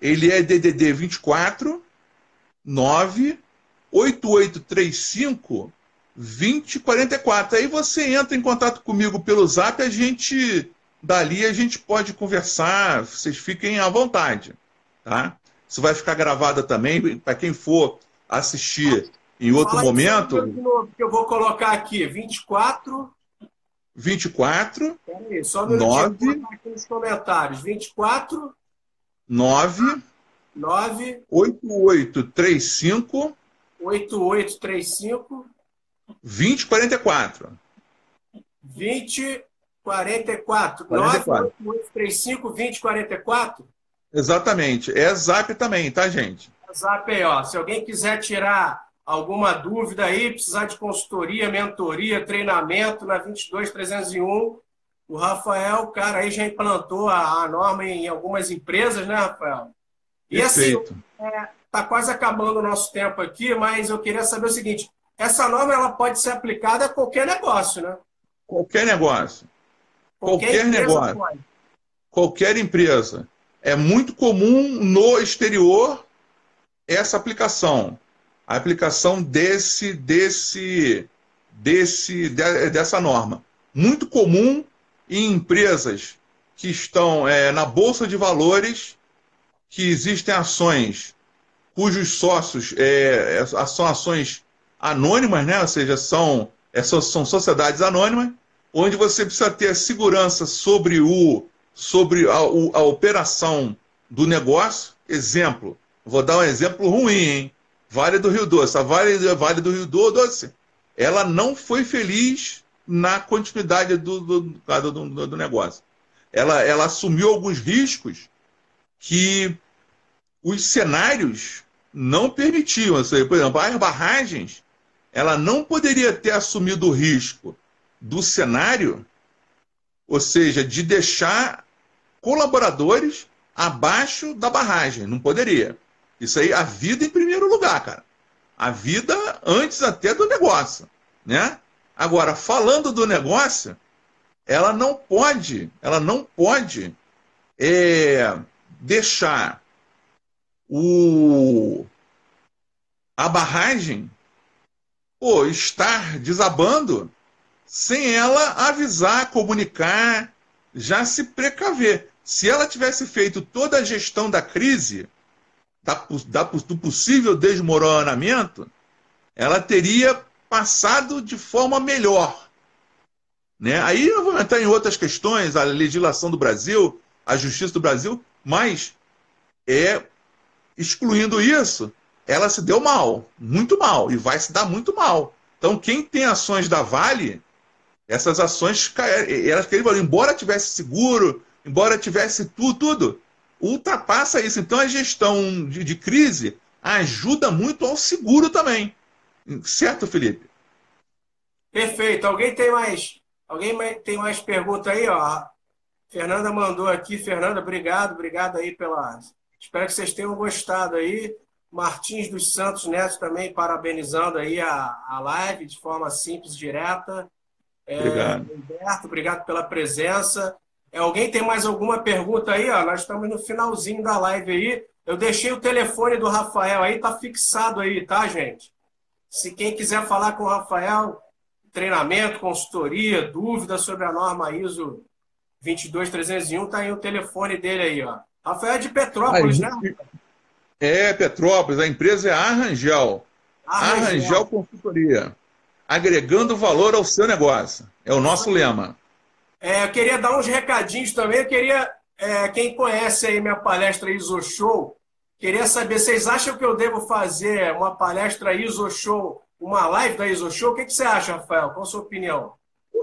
ele é DDD 24 9 8835 2044. Aí você entra em contato comigo pelo zap, a gente Dali a gente pode conversar, vocês fiquem à vontade. Tá? Isso vai ficar gravado também, para quem for assistir em outro Fala momento.
Novo, que eu vou colocar aqui, 24.
24.
Peraí, só um 9. aqui nos comentários. 24.
9.
9.
8835.
8835.
2044.
20 44. 44. 935 2044?
Exatamente. É Zap também, tá, gente?
É Zap aí, ó. Se alguém quiser tirar alguma dúvida aí, precisar de consultoria, mentoria, treinamento na 22301, o Rafael, o cara aí já implantou a, a norma em algumas empresas, né, Rafael? E assim, Perfeito. assim, é, tá quase acabando o nosso tempo aqui, mas eu queria saber o seguinte: essa norma ela pode ser aplicada a qualquer negócio, né?
Qualquer negócio. Qualquer, negócio. Pode. Qualquer empresa. É muito comum no exterior essa aplicação. A aplicação desse, desse, desse, dessa norma. Muito comum em empresas que estão é, na Bolsa de Valores, que existem ações cujos sócios é, é são ações anônimas, né? ou seja, são, é, são sociedades anônimas, onde você precisa ter segurança sobre, o, sobre a, a operação do negócio. Exemplo, vou dar um exemplo ruim, hein? Vale do Rio Doce. A Vale, vale do Rio Doce, ela não foi feliz na continuidade do, do, do, do negócio. Ela, ela assumiu alguns riscos que os cenários não permitiam. Por exemplo, as barragens, ela não poderia ter assumido o risco do cenário, ou seja, de deixar colaboradores abaixo da barragem. Não poderia. Isso aí, a vida em primeiro lugar, cara. A vida antes até do negócio, né? Agora, falando do negócio, ela não pode, ela não pode é, deixar o, a barragem pô, estar desabando sem ela avisar, comunicar, já se precaver. Se ela tivesse feito toda a gestão da crise, da, da, do possível desmoronamento, ela teria passado de forma melhor. Né? Aí eu vou entrar em outras questões, a legislação do Brasil, a justiça do Brasil, mas é excluindo isso, ela se deu mal, muito mal, e vai se dar muito mal. Então, quem tem ações da Vale, essas ações, elas embora tivesse seguro, embora tivesse tudo, tudo, ultrapassa isso. Então, a gestão de, de crise ajuda muito ao seguro também. Certo, Felipe?
Perfeito. Alguém tem mais? Alguém tem mais pergunta aí, ó? Fernanda mandou aqui. Fernanda, obrigado, obrigado aí pela. Espero que vocês tenham gostado aí. Martins dos Santos Neto também parabenizando aí a, a live de forma simples, direta.
É, obrigado.
Humberto, obrigado pela presença. É, alguém tem mais alguma pergunta aí? Ó? Nós estamos no finalzinho da live aí. Eu deixei o telefone do Rafael aí, tá fixado aí, tá, gente? Se quem quiser falar com o Rafael, treinamento, consultoria, dúvida sobre a norma ISO 22301, tá aí o telefone dele aí, ó. Rafael é de Petrópolis, né?
É, Petrópolis. A empresa é Arrangel. Arrangel, Arrangel Consultoria. Agregando valor ao seu negócio. É o nosso lema.
É, eu queria dar uns recadinhos também. Eu queria, é, quem conhece aí minha palestra ISO Show, queria saber, vocês acham que eu devo fazer uma palestra ISO Show, uma live da ISO Show? O que, que você acha, Rafael? Qual a sua opinião?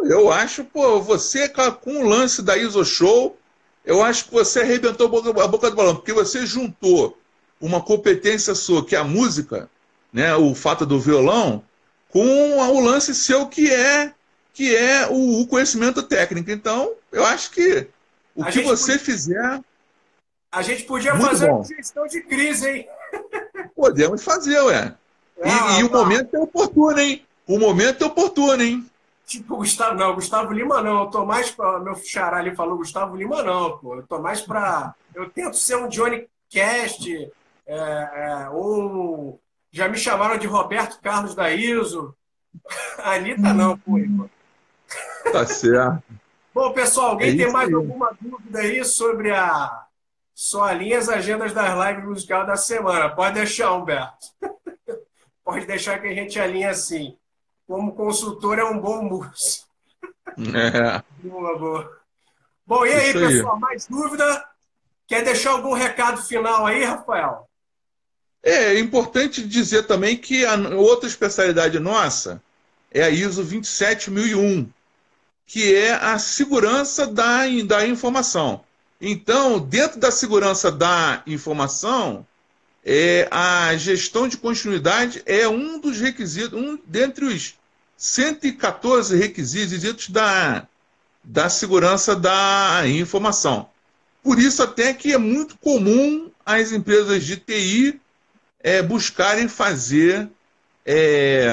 Eu acho, pô, você com o lance da ISO Show, eu acho que você arrebentou a boca do balão, porque você juntou uma competência sua, que é a música, né, o fato do violão, com o lance seu que é que é o, conhecimento técnico. Então, eu acho que o a que você podia... fizer.
A gente podia fazer bom. uma gestão de crise, hein?
Podemos fazer, ué. e, ah, e o momento é oportuno, hein? O momento é oportuno, hein?
Tipo, Gustavo, não, Gustavo Lima não. Eu tô mais pra. Meu xará ali falou Gustavo Lima não, pô. Eu tô mais pra. Eu tento ser um Johnny Cast, é, é, um. Já me chamaram de Roberto Carlos da ISO. Anitta não, pô.
Tá certo.
Bom, pessoal, alguém é tem mais aí. alguma dúvida aí sobre a só linha as agendas das lives musicais da semana? Pode deixar, Humberto. Pode deixar que a gente alinhe assim. Como consultor é um bom músico. É. Boa, boa. Bom, e aí, Isso pessoal? Aí. Mais dúvida? Quer deixar algum recado final aí, Rafael?
É, é importante dizer também que a outra especialidade nossa é a ISO 27001, que é a segurança da, da informação. Então, dentro da segurança da informação, é, a gestão de continuidade é um dos requisitos, um dentre os 114 requisitos da, da segurança da informação. Por isso, até que é muito comum as empresas de TI é, buscarem fazer é,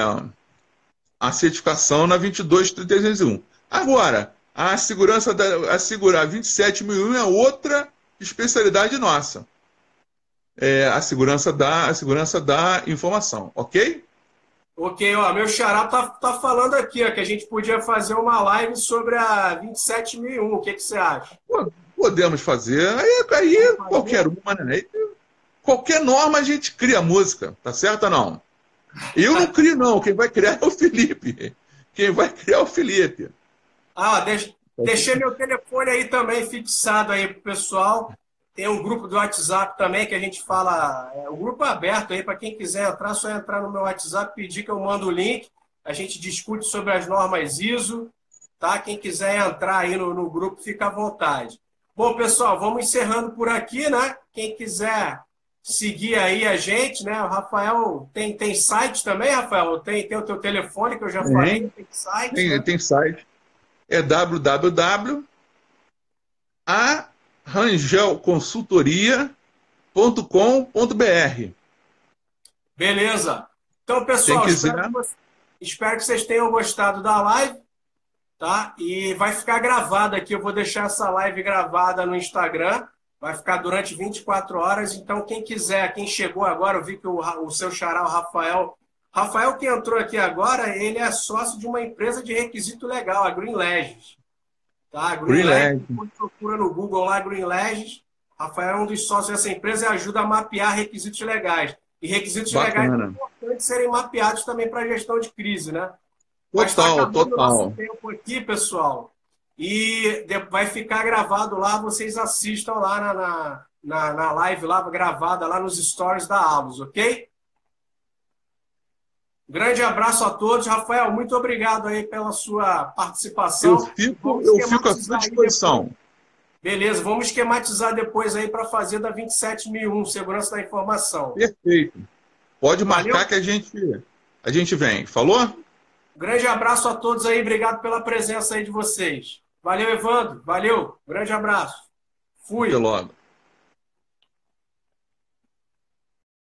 a certificação na 22301. Agora, a segurança da a segurar 27001 é outra especialidade nossa. É a segurança da a segurança da informação, ok?
Ok, ó, meu xará tá, tá falando aqui ó, que a gente podia fazer uma live sobre a 27001. O que, que você acha?
Podemos fazer. Aí, aí qualquer uma, né? Aí, Qualquer norma a gente cria música, tá certo ou não? Eu não crio, não. Quem vai criar é o Felipe. Quem vai criar é o Felipe.
Ah, deixa, deixei meu telefone aí também fixado aí pro pessoal. Tem um grupo do WhatsApp também que a gente fala. É, o grupo é aberto aí para quem quiser entrar, só entrar no meu WhatsApp, pedir que eu mando o link. A gente discute sobre as normas ISO. Tá? Quem quiser entrar aí no, no grupo, fica à vontade. Bom, pessoal, vamos encerrando por aqui, né? Quem quiser seguir aí a gente, né? O Rafael tem, tem site também, Rafael? Tem, tem o teu telefone que eu já falei, tem,
tem site. Tem, né? tem site. é www.arangelconsultoria.com.br.
Beleza. Então, pessoal, espero que, você, espero que vocês tenham gostado da live tá? E vai ficar gravado aqui. Eu vou deixar essa live gravada no Instagram. Vai ficar durante 24 horas. Então, quem quiser, quem chegou agora, eu vi que o, o seu xará, o Rafael. Rafael, que entrou aqui agora, ele é sócio de uma empresa de requisito legal, a Green Legends. Tá? Green, Green Legends. Procura no Google lá, Green Legends. Rafael é um dos sócios dessa empresa e ajuda a mapear requisitos legais. E requisitos Bacana. legais é importante serem mapeados também para a gestão de crise, né?
Total, tá total.
tempo aqui, pessoal. E vai ficar gravado lá, vocês assistam lá na, na, na, na live lá, gravada lá nos stories da Alus, ok? Grande abraço a todos. Rafael, muito obrigado aí pela sua participação.
Eu fico, eu fico à sua disposição.
Beleza, vamos esquematizar depois aí para fazer da 27001, Segurança da Informação.
Perfeito. Pode marcar Valeu? que a gente, a gente vem. Falou?
Grande abraço a todos aí, obrigado pela presença aí de vocês. Valeu, Evandro. Valeu. Grande abraço. Fui.
Até logo.